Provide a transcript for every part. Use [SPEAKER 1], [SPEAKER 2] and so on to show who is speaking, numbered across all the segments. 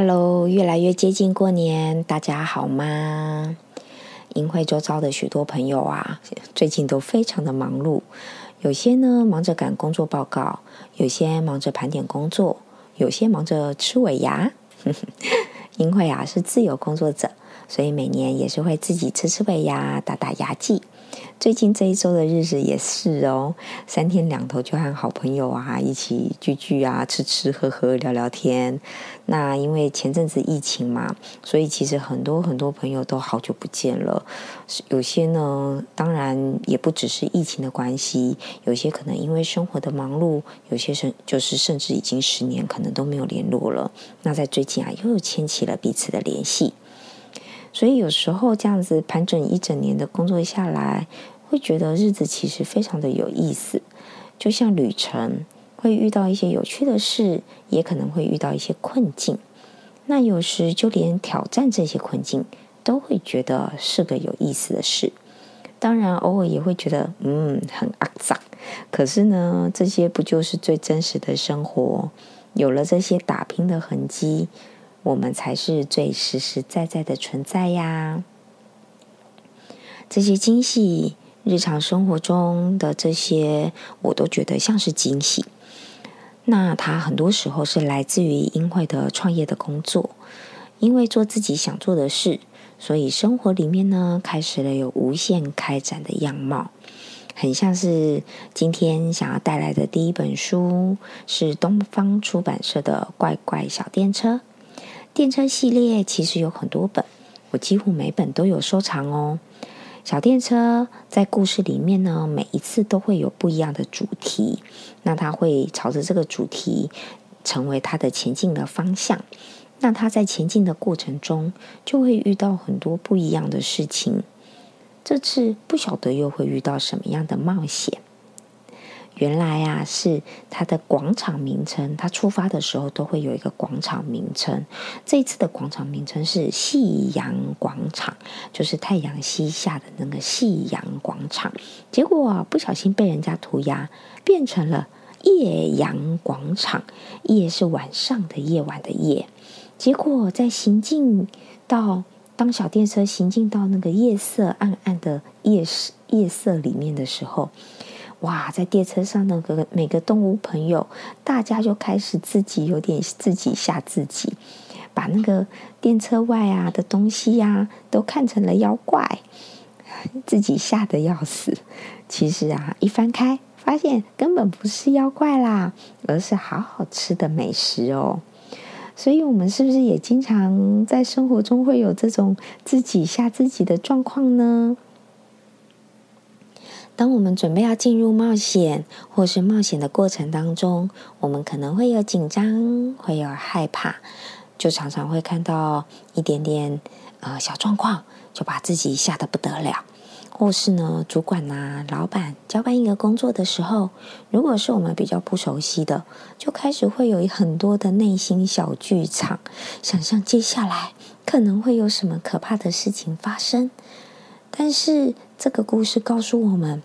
[SPEAKER 1] Hello，越来越接近过年，大家好吗？银会周遭的许多朋友啊，最近都非常的忙碌，有些呢忙着赶工作报告，有些忙着盘点工作，有些忙着吃尾牙。因为啊是自由工作者，所以每年也是会自己吃吃尾牙，打打牙祭。最近这一周的日子也是哦，三天两头就和好朋友啊一起聚聚啊，吃吃喝喝聊聊天。那因为前阵子疫情嘛，所以其实很多很多朋友都好久不见了。有些呢，当然也不只是疫情的关系，有些可能因为生活的忙碌，有些甚就是甚至已经十年可能都没有联络了。那在最近啊，又牵起了彼此的联系。所以有时候这样子盘整一整年的工作下来，会觉得日子其实非常的有意思，就像旅程，会遇到一些有趣的事，也可能会遇到一些困境。那有时就连挑战这些困境，都会觉得是个有意思的事。当然，偶尔也会觉得嗯很肮脏。可是呢，这些不就是最真实的生活？有了这些打拼的痕迹。我们才是最实实在在的存在呀！这些惊喜，日常生活中的这些，我都觉得像是惊喜。那它很多时候是来自于英惠的创业的工作，因为做自己想做的事，所以生活里面呢，开始了有无限开展的样貌。很像是今天想要带来的第一本书，是东方出版社的《怪怪小电车》。电车系列其实有很多本，我几乎每本都有收藏哦。小电车在故事里面呢，每一次都会有不一样的主题，那它会朝着这个主题成为它的前进的方向。那它在前进的过程中，就会遇到很多不一样的事情。这次不晓得又会遇到什么样的冒险。原来啊，是它的广场名称。它出发的时候都会有一个广场名称。这次的广场名称是夕阳广场，就是太阳西下的那个夕阳广场。结果不小心被人家涂鸦，变成了夜阳广场。夜是晚上的夜晚的夜。结果在行进到当小电车行进到那个夜色暗暗的夜色夜色里面的时候。哇，在电车上那个每个动物朋友，大家就开始自己有点自己吓自己，把那个电车外啊的东西呀都看成了妖怪，自己吓得要死。其实啊，一翻开发现根本不是妖怪啦，而是好好吃的美食哦。所以，我们是不是也经常在生活中会有这种自己吓自己的状况呢？当我们准备要进入冒险，或是冒险的过程当中，我们可能会有紧张，会有害怕，就常常会看到一点点呃小状况，就把自己吓得不得了。或是呢，主管呐、老板交办一个工作的时候，如果是我们比较不熟悉的，就开始会有很多的内心小剧场，想象接下来可能会有什么可怕的事情发生。但是这个故事告诉我们。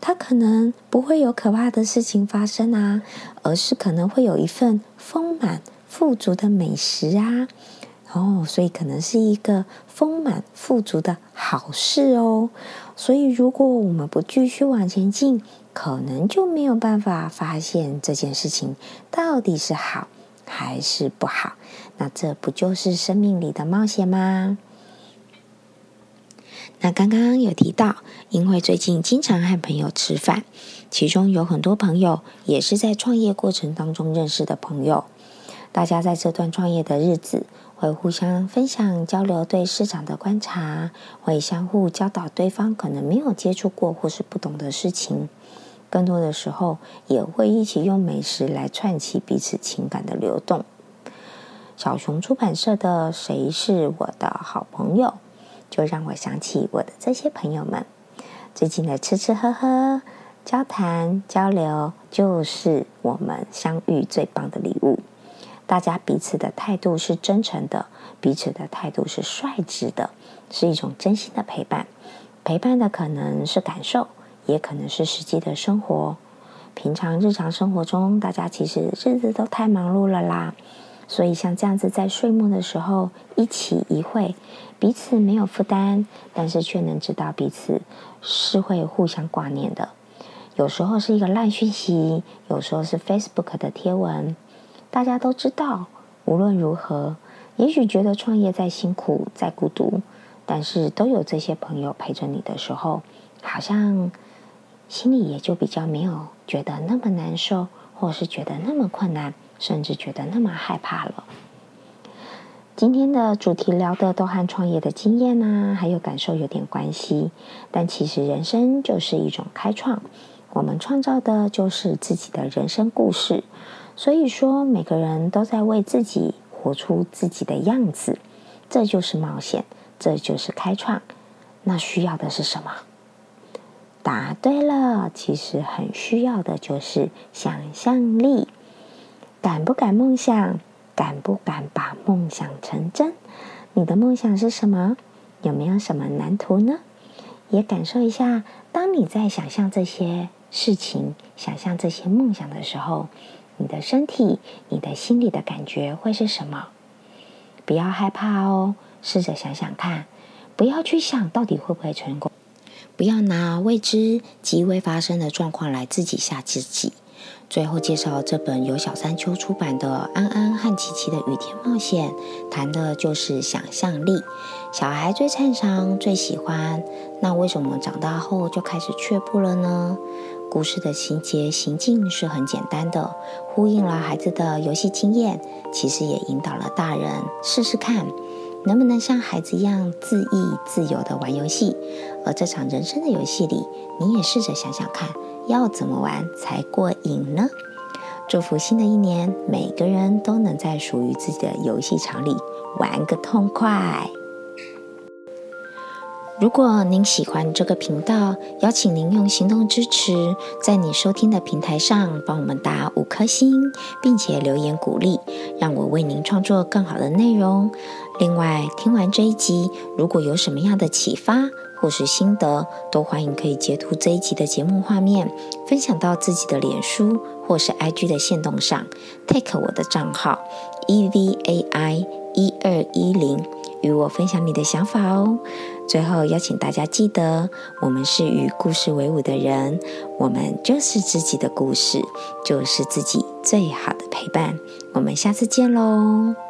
[SPEAKER 1] 它可能不会有可怕的事情发生啊，而是可能会有一份丰满富足的美食啊，哦，所以可能是一个丰满富足的好事哦。所以如果我们不继续往前进，可能就没有办法发现这件事情到底是好还是不好。那这不就是生命里的冒险吗？那刚刚有提到，因为最近经常和朋友吃饭，其中有很多朋友也是在创业过程当中认识的朋友。大家在这段创业的日子，会互相分享、交流对市场的观察，会相互教导对方可能没有接触过或是不懂的事情。更多的时候，也会一起用美食来串起彼此情感的流动。小熊出版社的《谁是我的好朋友》，就让我想起我的这些朋友们。最近的吃吃喝喝、交谈交流，就是我们相遇最棒的礼物。大家彼此的态度是真诚的，彼此的态度是率直的，是一种真心的陪伴。陪伴的可能是感受，也可能是实际的生活。平常日常生活中，大家其实日子都太忙碌了啦。所以，像这样子在睡梦的时候一起一会，彼此没有负担，但是却能知道彼此是会互相挂念的。有时候是一个烂讯息，有时候是 Facebook 的贴文。大家都知道，无论如何，也许觉得创业再辛苦、再孤独，但是都有这些朋友陪着你的时候，好像心里也就比较没有觉得那么难受，或是觉得那么困难。甚至觉得那么害怕了。今天的主题聊的都和创业的经验呐，还有感受有点关系。但其实人生就是一种开创，我们创造的就是自己的人生故事。所以说，每个人都在为自己活出自己的样子，这就是冒险，这就是开创。那需要的是什么？答对了，其实很需要的就是想象力。敢不敢梦想？敢不敢把梦想成真？你的梦想是什么？有没有什么蓝图呢？也感受一下，当你在想象这些事情、想象这些梦想的时候，你的身体、你的心里的感觉会是什么？不要害怕哦，试着想想看，不要去想到底会不会成功，不要拿未知及未发生的状况来自己吓自己。最后介绍这本由小山丘出版的《安安和琪琪的雨天冒险》，谈的就是想象力。小孩最擅长、最喜欢，那为什么长大后就开始却步了呢？故事的情节、行径是很简单的，呼应了孩子的游戏经验，其实也引导了大人试试看，能不能像孩子一样自意自由的玩游戏。而这场人生的游戏里，你也试着想想看。要怎么玩才过瘾呢？祝福新的一年，每个人都能在属于自己的游戏场里玩个痛快。如果您喜欢这个频道，邀请您用行动支持，在你收听的平台上帮我们打五颗星，并且留言鼓励，让我为您创作更好的内容。另外，听完这一集，如果有什么样的启发或是心得，都欢迎可以截图这一集的节目画面，分享到自己的脸书或是 IG 的线动上，take 我的账号 e v a i 一二一零，与我分享你的想法哦。最后邀请大家记得，我们是与故事为伍的人，我们就是自己的故事，就是自己最好的陪伴。我们下次见喽。